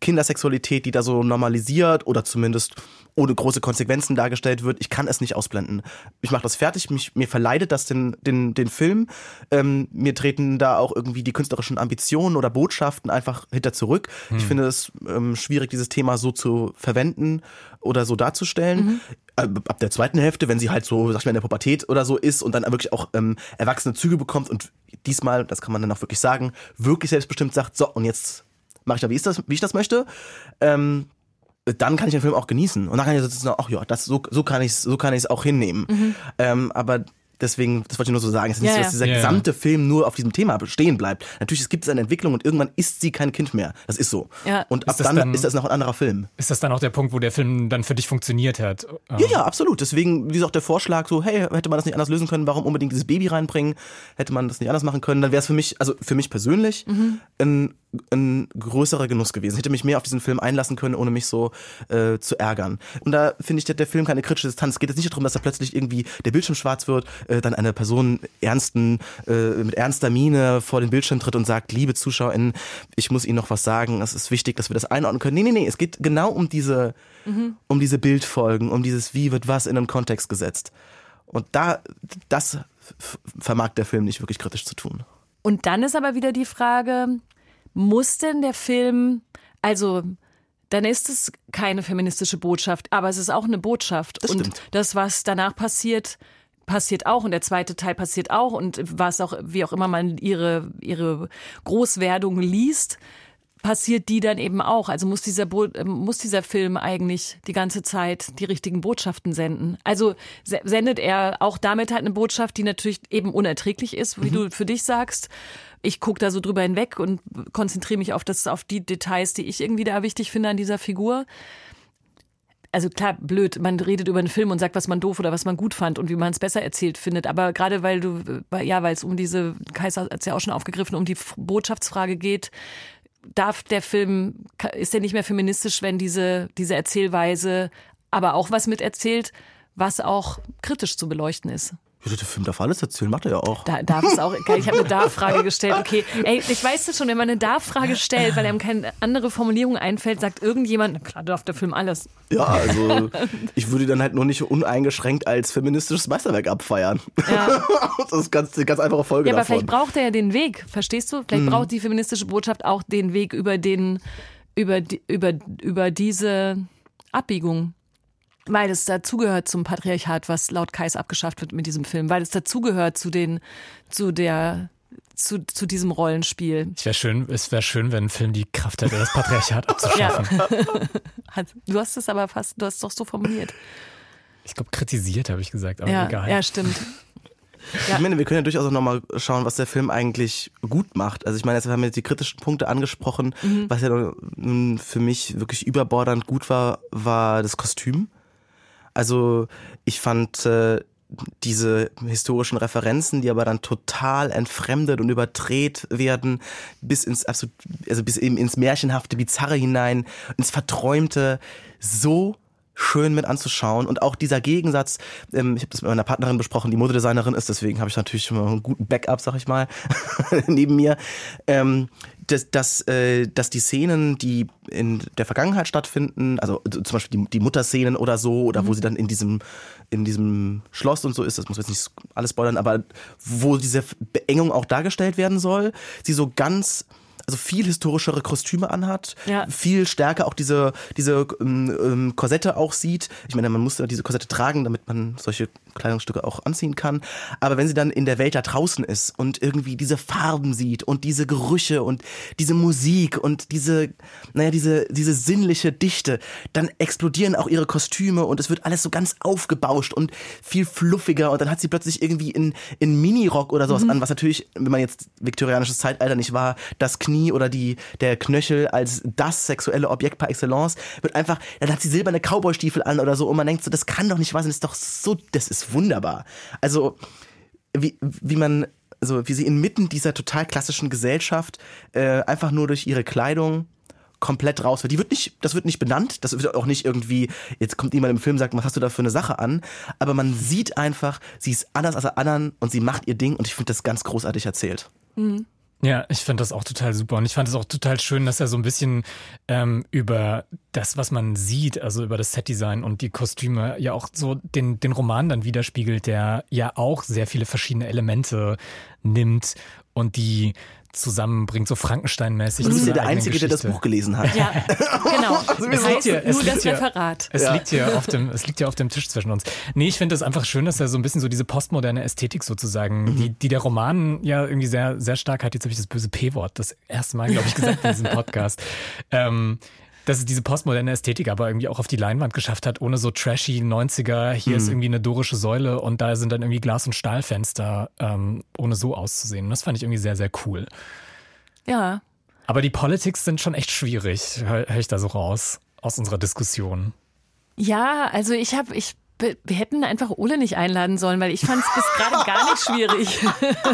Kindersexualität, die da so normalisiert oder zumindest ohne große Konsequenzen dargestellt wird, ich kann es nicht ausblenden. Ich mache das fertig, mich, mir verleidet das den, den, den Film. Ähm, mir treten da auch irgendwie die künstlerischen Ambitionen oder Botschaften einfach hinter zurück. Ich finde es ähm, schwierig, dieses Thema so zu verwenden oder so darzustellen. Äh, Ab der zweiten Hälfte, wenn sie halt so, sag ich mal, in der Pubertät oder so ist und dann wirklich auch ähm, erwachsene Züge bekommt und diesmal, das kann man dann auch wirklich sagen, wirklich selbstbestimmt sagt, so, und jetzt mache ich da, wie, ist das, wie ich das möchte. Ähm, dann kann ich den Film auch genießen. Und dann kann ich sitzen, ach ja, das, so, so kann ich es so kann ich's auch hinnehmen. Ähm, aber deswegen, das wollte ich nur so sagen, es ist nicht Ja, so, ja. dass dieser Ja, ja. gesamte Film nur auf diesem Thema bestehen bleibt. Natürlich, es gibt eine Entwicklung und irgendwann ist sie kein Kind mehr. Das ist so. Ja. Und ab Ist das dann, dann- ist das noch ein anderer Film. Ist das dann auch der Punkt, wo der Film dann für dich funktioniert hat? Ja, ja, absolut. Deswegen, wie gesagt, der Vorschlag so, hey, hätte man das nicht anders lösen können, warum unbedingt dieses Baby reinbringen? Hätte man das nicht anders machen können? Dann wäre es für mich, also für mich persönlich, ein, ein größerer Genuss gewesen. Ich hätte mich mehr auf diesen Film einlassen können, ohne mich so äh, zu ärgern. Und da finde ich, der, der Film keine kritische Distanz. Es geht jetzt nicht darum, dass da plötzlich irgendwie der Bildschirm schwarz wird, äh, dann eine Person ernsten, äh, mit ernster Miene vor den Bildschirm tritt und sagt, liebe ZuschauerInnen, ich muss Ihnen noch was sagen, es ist wichtig, dass wir das einordnen können. Nee, nee, nee, es geht genau um diese, um diese Bildfolgen, um dieses Wie wird was in einen Kontext gesetzt. Und da, das vermag der Film nicht wirklich kritisch zu tun. Und dann ist aber wieder die Frage, muss denn der Film, also dann ist es keine feministische Botschaft, aber es ist auch eine Botschaft. Das und stimmt. das, was danach passiert, passiert auch und der zweite Teil passiert auch und was auch, wie auch immer man ihre, ihre Großwerdung liest, passiert die dann eben auch. Also muss dieser, Bo äh, muss dieser Film eigentlich die ganze Zeit die richtigen Botschaften senden. Also se- sendet er auch damit halt eine Botschaft, die natürlich eben unerträglich ist, wie du für dich sagst. Ich gucke da so drüber hinweg und konzentriere mich auf das, auf die Details, die ich irgendwie da wichtig finde an dieser Figur. Also klar, blöd, man redet über einen Film und sagt, was man doof oder was man gut fand und wie man es besser erzählt findet. Aber gerade weil du, ja, weil es um diese, Kaiser hat es ja auch schon aufgegriffen, um die Botschaftsfrage geht, darf der Film, ist der nicht mehr feministisch, wenn diese, diese Erzählweise aber auch was miterzählt, was auch kritisch zu beleuchten ist. Ja, der Film darf alles erzählen, macht er ja auch. Da darf es auch, ich habe eine Darf-Frage gestellt. Okay, ey, ich weiß das schon, wenn man eine Darf-Frage stellt, weil einem keine andere Formulierung einfällt, sagt irgendjemand, na klar darf der Film alles. Ja, also ich würde dann halt nur nicht uneingeschränkt als feministisches Meisterwerk abfeiern. Ja. Das ist ganz, ganz einfache Folge Ja, aber davon. vielleicht braucht er ja den Weg, verstehst du? Vielleicht braucht die feministische Botschaft auch den Weg über den, über, die- über, über diese Abbiegung. Weil es dazugehört zum Patriarchat, was laut Kais abgeschafft wird mit diesem Film, weil es dazugehört zu den, zu der, zu, zu diesem Rollenspiel. Es wäre schön, es wäre schön, wenn ein Film die Kraft hätte, das Patriarchat abzuschaffen. Hat- Du hast es aber fast, du hast es doch so formuliert. Ich glaube, kritisiert habe ich gesagt, aber Ja, egal. ja, stimmt. Ich meine, wir können ja durchaus auch nochmal schauen, was der Film eigentlich gut macht. Also ich meine, jetzt haben wir jetzt die kritischen Punkte angesprochen. Mhm. Was ja nun für mich wirklich überbordernd gut war, war das Kostüm. Also ich fand äh, diese historischen Referenzen, die aber dann total entfremdet und überdreht werden, bis ins absolut, also bis eben ins märchenhafte, bizarre hinein, ins verträumte, so schön mit anzuschauen. Und auch dieser Gegensatz, ähm, ich habe das mit meiner Partnerin besprochen, die Modedesignerin ist, deswegen habe ich natürlich mal einen guten Backup, sag ich mal, neben mir. Ähm, dass, dass, äh, dass die Szenen, die in der Vergangenheit stattfinden, also zum Beispiel die, die Mutterszenen oder so, oder mhm. wo sie dann in diesem, in diesem Schloss und so ist, das muss jetzt nicht alles spoilern, aber wo diese Beengung auch dargestellt werden soll, sie so ganz also viel historischere Kostüme anhat, ja. viel stärker auch diese, diese ähm, ähm, Korsette auch sieht. Ich meine, man muss ja diese Korsette tragen, damit man solche Kleidungsstücke auch anziehen kann. Aber wenn sie dann in der Welt da draußen ist und irgendwie diese Farben sieht und diese Gerüche und diese Musik und diese, naja, diese, diese sinnliche Dichte, dann explodieren auch ihre Kostüme und es wird alles so ganz aufgebauscht und viel fluffiger und dann hat sie plötzlich irgendwie in, in Minirock oder sowas mhm. an, was natürlich, wenn man jetzt viktorianisches Zeitalter nicht war, das Knie Knie oder die, der Knöchel als das sexuelle Objekt par excellence, wird einfach, dann hat sie silberne Cowboystiefel an oder so und man denkt so, das kann doch nicht wahr sein, das ist doch so, das ist wunderbar. Also, wie, wie man, also wie sie inmitten dieser total klassischen Gesellschaft äh, einfach nur durch ihre Kleidung komplett raus wird. Die wird nicht, das wird nicht benannt, das wird auch nicht irgendwie, jetzt kommt jemand im Film und sagt, was hast du da für eine Sache an? Aber man sieht einfach, sie ist anders als alle anderen und sie macht ihr Ding und ich finde das ganz großartig erzählt. Mhm. Ja, ich finde das auch total super. Und ich fand es auch total schön, dass er so ein bisschen ähm, über das, was man sieht, also über das Setdesign und die Kostüme, ja auch so den, den Roman dann widerspiegelt, der ja auch sehr viele verschiedene Elemente nimmt und die zusammenbringt, so Frankenstein-mäßig. Du bist ja der Einzige, Geschichte. der das Buch gelesen hat. Ja, genau. also es liegt hier, es nur das Referat. Es, ja. liegt hier auf dem, es liegt hier auf dem Tisch zwischen uns. Nee, ich finde es einfach schön, dass er so ein bisschen so diese postmoderne Ästhetik sozusagen, mhm. die, die der Roman ja irgendwie sehr, sehr stark hat. Jetzt habe ich das böse P-Wort das erste Mal, glaube ich, gesagt in diesem Podcast. ähm, dass es diese postmoderne Ästhetik aber irgendwie auch auf die Leinwand geschafft hat, ohne so trashy 90er, hier mhm. ist irgendwie eine dorische Säule und da sind dann irgendwie Glas- und Stahlfenster, ähm, ohne so auszusehen. Und das fand ich irgendwie sehr, sehr cool. Ja. Aber die Politics sind schon echt schwierig, höre hör ich da so raus aus unserer Diskussion. Ja, also ich habe, ich wir hätten einfach Ole nicht einladen sollen, weil ich fand es bis gerade gar nicht schwierig.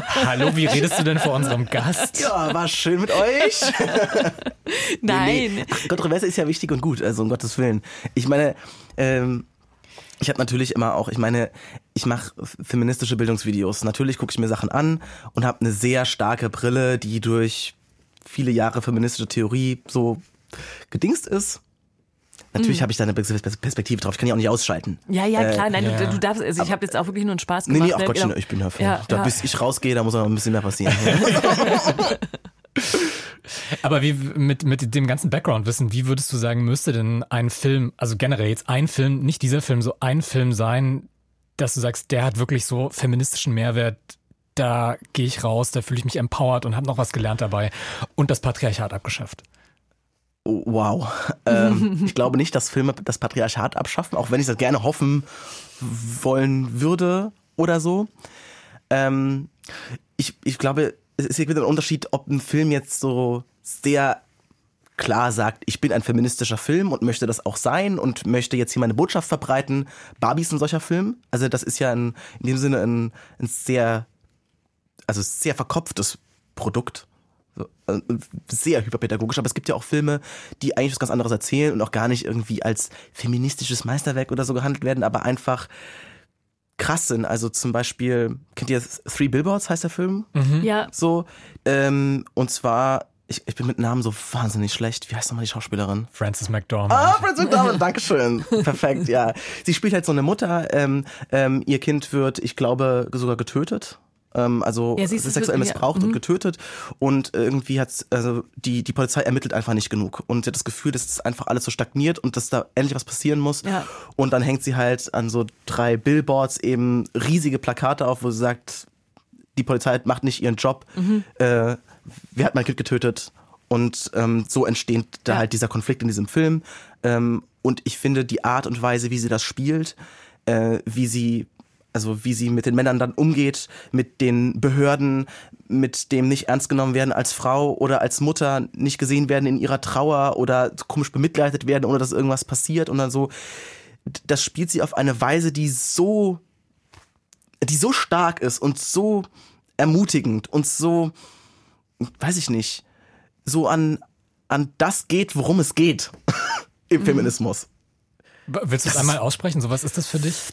Hallo, wie redest du denn vor unserem Gast? Ja, war schön mit euch. Nein. Nee, nee. Kontroverse ist ja wichtig und gut, also um Gottes Willen. Ich meine, ähm, ich habe natürlich immer auch, ich meine, ich mache feministische Bildungsvideos. Natürlich gucke ich mir Sachen an und habe eine sehr starke Brille, die durch viele Jahre feministische Theorie so gedingst ist. Natürlich mhm. habe ich da eine Perspektive drauf. Ich kann die auch nicht ausschalten. Ja, ja, klar. Nein, ja. Du, du, darfst. Also ich habe jetzt auch wirklich nur einen Spaß gemacht. Nee, nee, auch Gottchen, genau. ich bin dafür. Ja, da, ja. Bis ich rausgehe, da muss noch ein bisschen mehr passieren. Aber wie mit, mit dem ganzen Background-Wissen, wie würdest du sagen, müsste denn ein Film, also generell jetzt ein Film, nicht dieser Film, so ein Film sein, dass du sagst, der hat wirklich so feministischen Mehrwert, da gehe ich raus, da fühle ich mich empowered und habe noch was gelernt dabei und das Patriarchat abgeschafft? Wow. Ähm, ich glaube nicht, dass Filme das Patriarchat abschaffen, auch wenn ich das gerne hoffen wollen würde oder so. Ähm, ich, ich glaube, es ist wieder ein Unterschied, ob ein Film jetzt so sehr klar sagt, ich bin ein feministischer Film und möchte das auch sein und möchte jetzt hier meine Botschaft verbreiten. Barbie ist ein solcher Film. Also das ist ja ein, in dem Sinne ein, ein sehr, also sehr verkopftes Produkt. Äh, sehr hyperpädagogisch, aber es gibt ja auch Filme, die eigentlich was ganz anderes erzählen und auch gar nicht irgendwie als feministisches Meisterwerk oder so gehandelt werden, aber einfach krass sind. Also zum Beispiel, kennt ihr Three Billboards heißt der Film? Mhm. Ja. So, ähm, und zwar ich, ich, bin mit Namen so wahnsinnig schlecht. Wie heißt nochmal die Schauspielerin? Frances McDormand. Ah, Frances McDormand, Dankeschön. Perfekt, ja. Sie spielt halt so eine Mutter. Ähm, ähm, ihr Kind wird, ich glaube, sogar getötet ähm, also ja, sexuell missbraucht ja. und mhm. getötet und irgendwie hat also die die Polizei ermittelt einfach nicht genug und sie hat das Gefühl, dass das einfach alles so stagniert und dass da endlich was passieren muss ja. und dann hängt sie halt an so drei Billboards eben riesige Plakate auf, wo sie sagt, die Polizei macht nicht ihren Job, mhm. äh, wer hat mein Kind getötet und ähm, so entsteht da halt dieser Konflikt in diesem Film ähm, und ich finde die Art und Weise, wie sie das spielt, äh, wie sie also wie sie mit den Männern dann umgeht, mit den Behörden, mit dem nicht ernst genommen werden als Frau oder als Mutter, nicht gesehen werden in ihrer Trauer oder komisch bemitleidet werden, ohne dass irgendwas passiert und dann so. das spielt sie auf eine Weise, die so, die so stark ist und so ermutigend und so, weiß ich nicht, so an, an das geht, worum es geht im mhm. Feminismus. Willst du es einmal aussprechen? So was ist das für dich?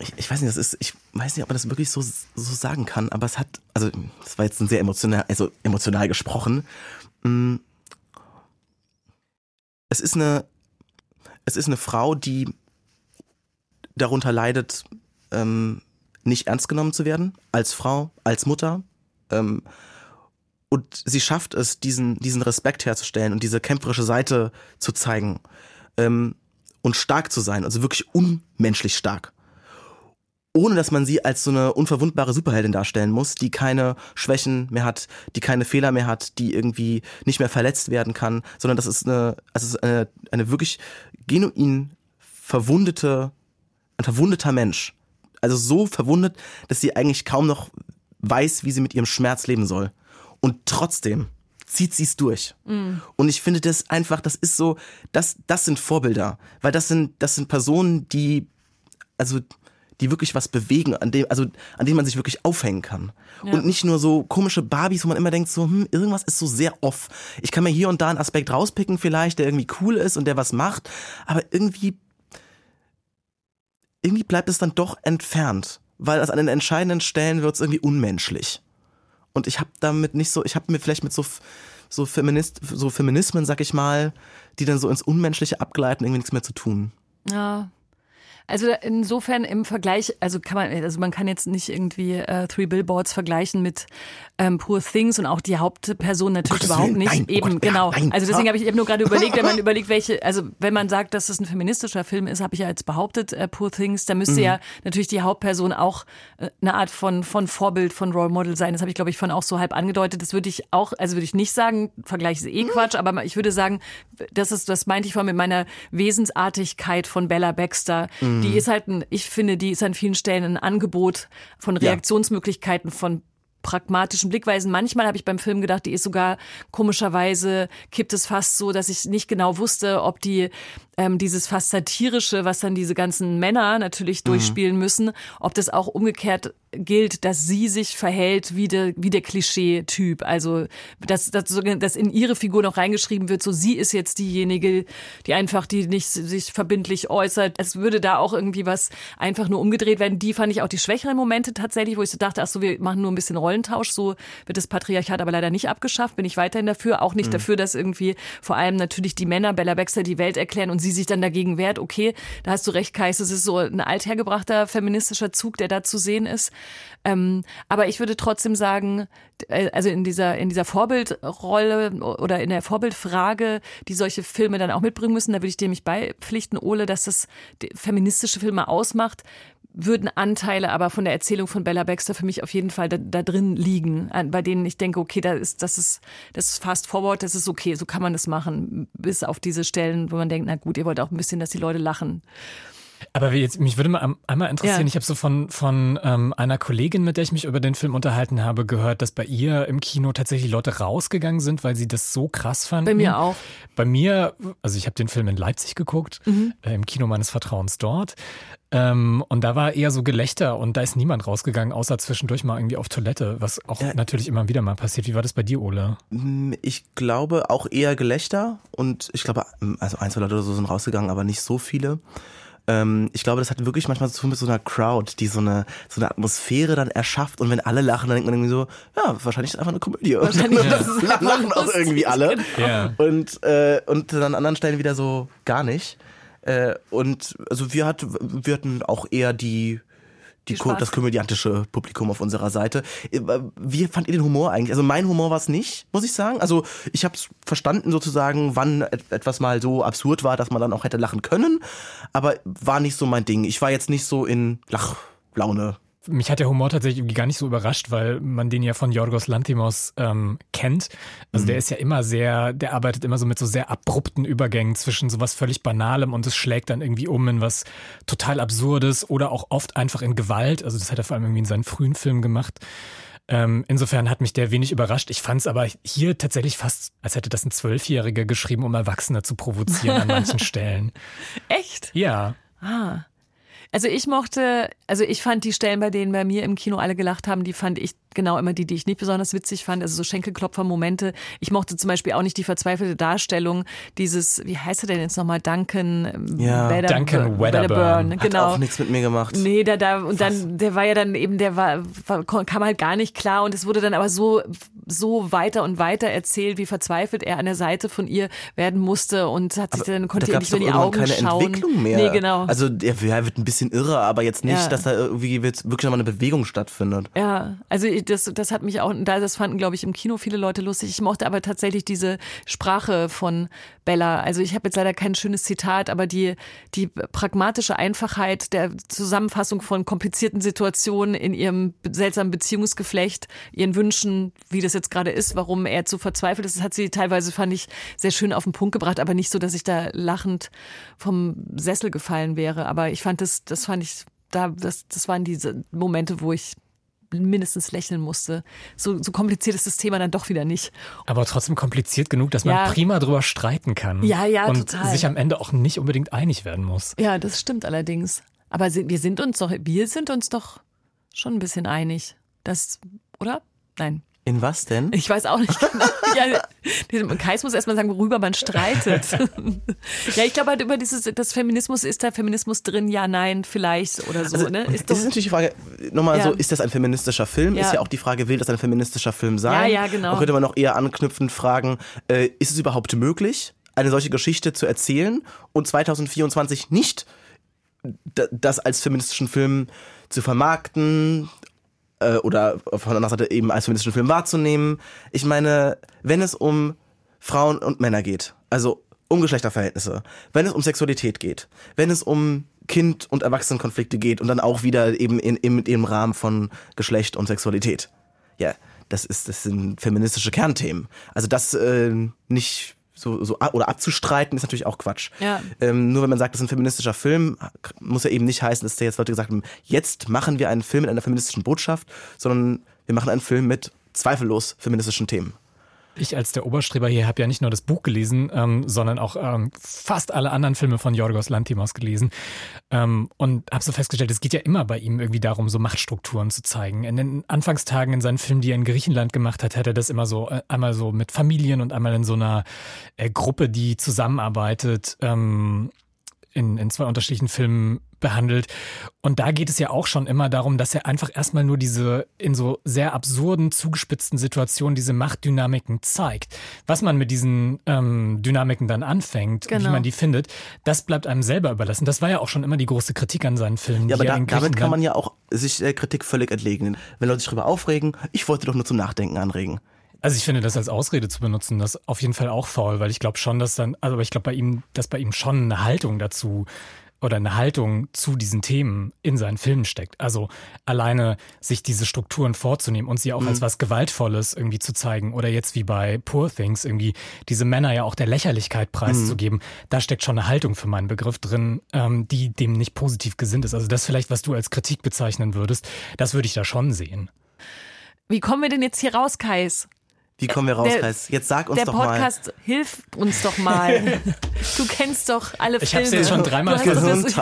Ich, ich, weiß nicht, das ist, ich weiß nicht, ob man das wirklich so, so sagen kann, aber es hat, also, das war jetzt ein sehr emotional, also emotional gesprochen. Mm. Es ist eine, es ist eine Frau, die darunter leidet, ähm, nicht ernst genommen zu werden, als Frau, als Mutter. Ähm, und sie schafft es, diesen, diesen Respekt herzustellen und diese kämpferische Seite zu zeigen ähm, und stark zu sein, also wirklich unmenschlich stark. Ohne dass man sie als so eine unverwundbare Superheldin darstellen muss, die keine Schwächen mehr hat, die keine Fehler mehr hat, die irgendwie nicht mehr verletzt werden kann, sondern das ist eine, also eine, eine wirklich genuin verwundete, ein verwundeter Mensch. Also so verwundet, dass sie eigentlich kaum noch weiß, wie sie mit ihrem Schmerz leben soll. Und trotzdem zieht sie es durch. Mm. Und ich finde das einfach, das ist so, das, das sind Vorbilder. Weil das sind, das sind Personen, die, also, die wirklich was bewegen, an dem, also, an denen man sich wirklich aufhängen kann. Ja. Und nicht nur so komische Barbies, wo man immer denkt, so, hm, irgendwas ist so sehr off. Ich kann mir hier und da einen Aspekt rauspicken vielleicht, der irgendwie cool ist und der was macht, aber irgendwie, irgendwie bleibt es dann doch entfernt. Weil es an den entscheidenden Stellen wird es irgendwie unmenschlich. Und ich habe damit nicht so, ich habe mir vielleicht mit so so Feminist, so Feminismen, sag ich mal, die dann so ins Unmenschliche abgleiten, irgendwie nichts mehr zu tun. Ja, also insofern im Vergleich, also kann man, also man kann jetzt nicht irgendwie äh, Three Billboards vergleichen mit ähm, Poor Things und auch die Hauptperson natürlich Gottes überhaupt nicht. Nein, oh Eben, Gott, genau. Nein, also deswegen habe ich eben nur gerade überlegt, wenn man überlegt, welche, also wenn man sagt, dass das ein feministischer Film ist, habe ich ja jetzt behauptet, äh, Poor Things, da müsste mhm. ja natürlich die Hauptperson auch äh, eine Art von, von Vorbild, von Role Model sein. Das habe ich, glaube ich, von auch so halb angedeutet. Das würde ich auch, also würde ich nicht sagen, Vergleich ist eh mhm. Quatsch, aber ich würde sagen, das ist, das meinte ich vorhin mit meiner Wesensartigkeit von Bella Baxter. Mhm. Die ist halt ein, ich finde, die ist an vielen Stellen ein Angebot von Reaktionsmöglichkeiten, von pragmatischen Blickweisen. Manchmal habe ich beim Film gedacht, die ist sogar komischerweise kippt es fast so, dass ich nicht genau wusste, ob die ähm, dieses fast satirische, was dann diese ganzen Männer natürlich mhm. durchspielen mhm. müssen, ob das auch umgekehrt gilt, dass sie sich verhält wie der, wie der Klischee-Typ. Also, dass, dass, dass in ihre Figur noch reingeschrieben wird, so sie ist jetzt diejenige, die einfach, die nicht sich verbindlich äußert. Es würde da auch irgendwie was einfach nur umgedreht werden. Die fand ich auch die schwächeren Momente tatsächlich, wo ich so dachte, ach so, wir machen nur ein bisschen Rollentausch. So wird das Patriarchat aber leider nicht abgeschafft. Bin ich weiterhin dafür. Auch nicht mhm. dafür, dass irgendwie vor allem natürlich die Männer Bella Baxter die Welt erklären und sie sich dann dagegen wehrt. Okay, da hast du recht, Kais. Es ist so ein althergebrachter feministischer Zug, der da zu sehen ist. Ähm, aber ich würde trotzdem sagen, also in dieser, in dieser Vorbildrolle oder in der Vorbildfrage, die solche Filme dann auch mitbringen müssen, da würde ich dir mich beipflichten, Ole, dass das feministische Filme ausmacht, würden Anteile aber von der Erzählung von Bella Baxter für mich auf jeden Fall da, da drin liegen, bei denen ich denke, okay, da ist, das ist, das ist fast forward, das ist okay, so kann man das machen, bis auf diese Stellen, wo man denkt, na gut, ihr wollt auch ein bisschen, dass die Leute lachen. Aber jetzt, mich würde mal einmal interessieren, ja. ich habe so von, von ähm, einer Kollegin, mit der ich mich über den Film unterhalten habe, gehört, dass bei ihr im Kino tatsächlich Leute rausgegangen sind, weil sie das so krass fanden. Bei mir auch. Bei mir, also ich habe den Film in Leipzig geguckt, mhm. äh, im Kino meines Vertrauens dort. Ähm, und da war eher so Gelächter und da ist niemand rausgegangen, außer zwischendurch mal irgendwie auf Toilette, was auch ja. natürlich immer wieder mal passiert. Wie war das bei dir, Ole? Mm, ich glaube auch eher Gelächter und ich glaube, also ein, zwei Leute oder so sind rausgegangen, aber nicht so viele ähm, ich glaube, das hat wirklich manchmal zu tun mit so einer Crowd, die so eine, so eine Atmosphäre dann erschafft und wenn alle lachen, dann denkt man irgendwie so, ja, wahrscheinlich ist es einfach eine Komödie. Wahrscheinlich und das ja. lachen auch irgendwie alle. Ja. Und, äh, und dann an anderen Stellen wieder so gar nicht. Äh, und also wir, hat, wir hatten auch eher die die, das komödiantische Publikum auf unserer Seite. Äh, wie fand ihr den Humor eigentlich? Also mein Humor war es nicht, muss ich sagen. Also ich habe es verstanden sozusagen, wann etwas mal so absurd war, dass man dann auch hätte lachen können, aber war nicht so mein Ding. Ich war jetzt nicht so in Lachlaune mich hat der Humor tatsächlich irgendwie gar nicht so überrascht, weil man den ja von Yorgos Lantimos ähm, kennt. Also mhm. der ist ja immer sehr, der arbeitet immer so mit so sehr abrupten Übergängen zwischen sowas völlig Banalem und es schlägt dann irgendwie um in was total Absurdes oder auch oft einfach in Gewalt. Also das hat er vor allem irgendwie in seinen frühen Filmen gemacht. Ähm, insofern hat mich der wenig überrascht. Ich fand es aber hier tatsächlich fast, als hätte das ein Zwölfjähriger geschrieben, um Erwachsene zu provozieren an manchen Stellen. Echt? Ja. Ah. Also ich mochte, also ich fand die Stellen, bei denen bei mir im Kino alle gelacht haben, die fand ich genau immer die, die ich nicht besonders witzig fand. Also so Schenkelklopfer-Momente. Ich mochte zum Beispiel auch nicht die verzweifelte Darstellung dieses, wie heißt er denn jetzt nochmal, Duncan ähm, ja. Wedder, Duncan Wedderburn. Genau. Hat auch nichts mit mir gemacht. Nee, da, da, und dann, der war ja dann eben, der war, war, kam halt gar nicht klar und es wurde dann aber so, so weiter und weiter erzählt, wie verzweifelt er an der Seite von ihr werden musste und hat sich dann, konnte ihr nicht in die Augen keine schauen. Entwicklung mehr. Nee, genau. Also er, er wird ein bisschen bisschen irre, aber jetzt nicht, ja. dass da irgendwie wirklich nochmal eine Bewegung stattfindet. Ja, also das, das hat mich auch, das fanden, glaube ich, im Kino viele Leute lustig. Ich mochte aber tatsächlich diese Sprache von Bella. Also ich habe jetzt leider kein schönes Zitat, aber die, die pragmatische Einfachheit der Zusammenfassung von komplizierten Situationen in ihrem seltsamen Beziehungsgeflecht, ihren Wünschen, wie das jetzt gerade ist, warum er zu verzweifelt ist, das hat sie teilweise, fand ich, sehr schön auf den Punkt gebracht, aber nicht so, dass ich da lachend vom Sessel gefallen wäre. Aber ich fand das, das fand ich, da, das, das waren diese Momente, wo ich mindestens lächeln musste. So, so kompliziert ist das Thema dann doch wieder nicht. Aber trotzdem kompliziert genug, dass man ja. prima drüber streiten kann. Ja, ja, und total. sich am Ende auch nicht unbedingt einig werden muss. Ja, das stimmt allerdings. Aber wir sind uns doch, wir sind uns doch schon ein bisschen einig. Das, oder? Nein. In was denn? Ich weiß auch nicht genau. ja, Kais muss erstmal sagen, worüber man streitet. ja, ich glaube halt über dieses, das Feminismus, ist da Feminismus drin? Ja, nein, vielleicht oder so. Also, ne? ist das ist natürlich die Frage, nochmal ja. so, ist das ein feministischer Film? Ja. Ist ja auch die Frage, will das ein feministischer Film sein? Ja, ja, genau. Und könnte man noch eher anknüpfend fragen, äh, ist es überhaupt möglich, eine solche Geschichte zu erzählen und 2024 nicht das als feministischen Film zu vermarkten, äh, oder von der anderen Seite eben als feministischen Film wahrzunehmen. Ich meine, wenn es um Frauen und Männer geht, also um Geschlechterverhältnisse, wenn es um Sexualität geht, wenn es um Kind- und Erwachsenenkonflikte geht und dann auch wieder eben in, in, im Rahmen von Geschlecht und Sexualität. Ja, das ist, das sind feministische Kernthemen. Also das äh, nicht so, so oder abzustreiten, ist natürlich auch Quatsch. Ja. Ähm, nur wenn man sagt, das ist ein feministischer Film, muss ja eben nicht heißen, dass da jetzt Leute gesagt haben, jetzt machen wir einen Film mit einer feministischen Botschaft, sondern wir machen einen Film mit zweifellos feministischen Themen. Ich als der Oberstreber hier habe ja nicht nur das Buch gelesen, ähm, sondern auch ähm, fast alle anderen Filme von Yorgos Lantimos gelesen ähm, und habe so festgestellt, es geht ja immer bei ihm irgendwie darum, so Machtstrukturen zu zeigen. In den Anfangstagen in seinen Filmen, die er in Griechenland gemacht hat, hat er das immer so äh, einmal so mit Familien und einmal in so einer äh, Gruppe, die zusammenarbeitet. Ähm, in, in zwei unterschiedlichen Filmen behandelt. Und da geht es ja auch schon immer darum, dass er einfach erstmal nur diese in so sehr absurden, zugespitzten Situationen diese Machtdynamiken zeigt. Was man mit diesen ähm, Dynamiken dann anfängt genau. und wie man die findet, das bleibt einem selber überlassen. Das war ja auch schon immer die große Kritik an seinen Filmen. Ja, aber da, damit kann man ja auch sich der Kritik völlig entlegen. Wenn Leute sich darüber aufregen, ich wollte doch nur zum Nachdenken anregen. Also ich finde das als Ausrede zu benutzen, das auf jeden Fall auch faul, weil ich glaube schon, dass dann, also ich glaube bei ihm, dass bei ihm schon eine Haltung dazu oder eine Haltung zu diesen Themen in seinen Filmen steckt. Also alleine sich diese Strukturen vorzunehmen und sie auch mhm. als was Gewaltvolles irgendwie zu zeigen oder jetzt wie bei Poor Things irgendwie diese Männer ja auch der Lächerlichkeit preiszugeben, mhm. da steckt schon eine Haltung für meinen Begriff drin, ähm, die dem nicht positiv gesinnt ist. Also das vielleicht, was du als Kritik bezeichnen würdest, das würde ich da schon sehen. Wie kommen wir denn jetzt hier raus, Kais? Wie kommen wir raus, der, Kreis? Jetzt sag uns doch mal. Der Podcast hilft uns doch mal. du kennst doch alle ich Filme. Ich habe jetzt schon dreimal gesagt.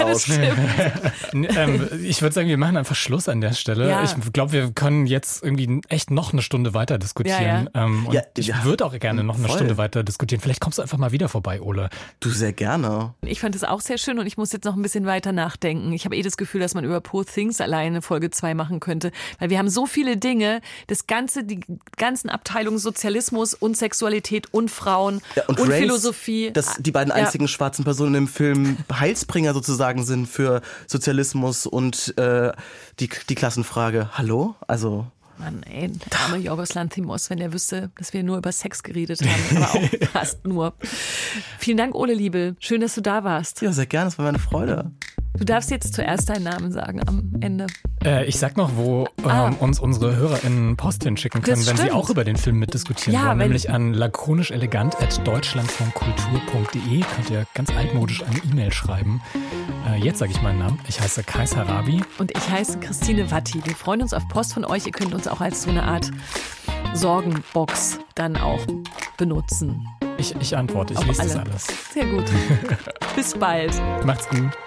ähm, ich würde sagen, wir machen einfach Schluss an der Stelle. Ja. Ich glaube, wir können jetzt irgendwie echt noch eine Stunde weiter diskutieren. Ja, ja. Ähm, und ich würde auch gerne noch eine voll. Stunde weiter diskutieren. Vielleicht kommst du einfach mal wieder vorbei, Ole. Du sehr gerne. Ich fand es auch sehr schön und ich muss jetzt noch ein bisschen weiter nachdenken. Ich habe eh das Gefühl, dass man über Poor Things alleine Folge 2 machen könnte. Weil wir haben so viele Dinge, das ganze, die ganzen Abteilungen Sozialismus und Sexualität und Frauen ja, und, und Race, Philosophie. Dass die beiden einzigen ja. schwarzen Personen im Film Heilsbringer sozusagen sind für Sozialismus und äh, die, die Klassenfrage. Hallo? Also. Mann, ey, der arme Jorgos Lanthimos, wenn er wüsste, dass wir nur über Sex geredet haben, aber auch fast nur. Vielen Dank, Ole Liebe. Schön, dass du da warst. Ja, sehr gerne, das war meine Freude. Du darfst jetzt zuerst deinen Namen sagen am Ende. Äh, ich sag noch, wo ah. ähm, uns unsere HörerInnen Post hinschicken können, wenn sie auch über den Film mitdiskutieren ja, wollen. Nämlich an lakonischelegant.deutschlandvonkultur.de könnt ihr ganz altmodisch eine E-Mail schreiben. Äh, jetzt sage ich meinen Namen. Ich heiße Kais Harabi. Und ich heiße Christine Watti. Wir freuen uns auf Post von euch. Ihr könnt uns auch als so eine Art Sorgenbox dann auch benutzen. Ich, ich antworte, ich lese das alles. Sehr gut. Bis bald. Macht's gut.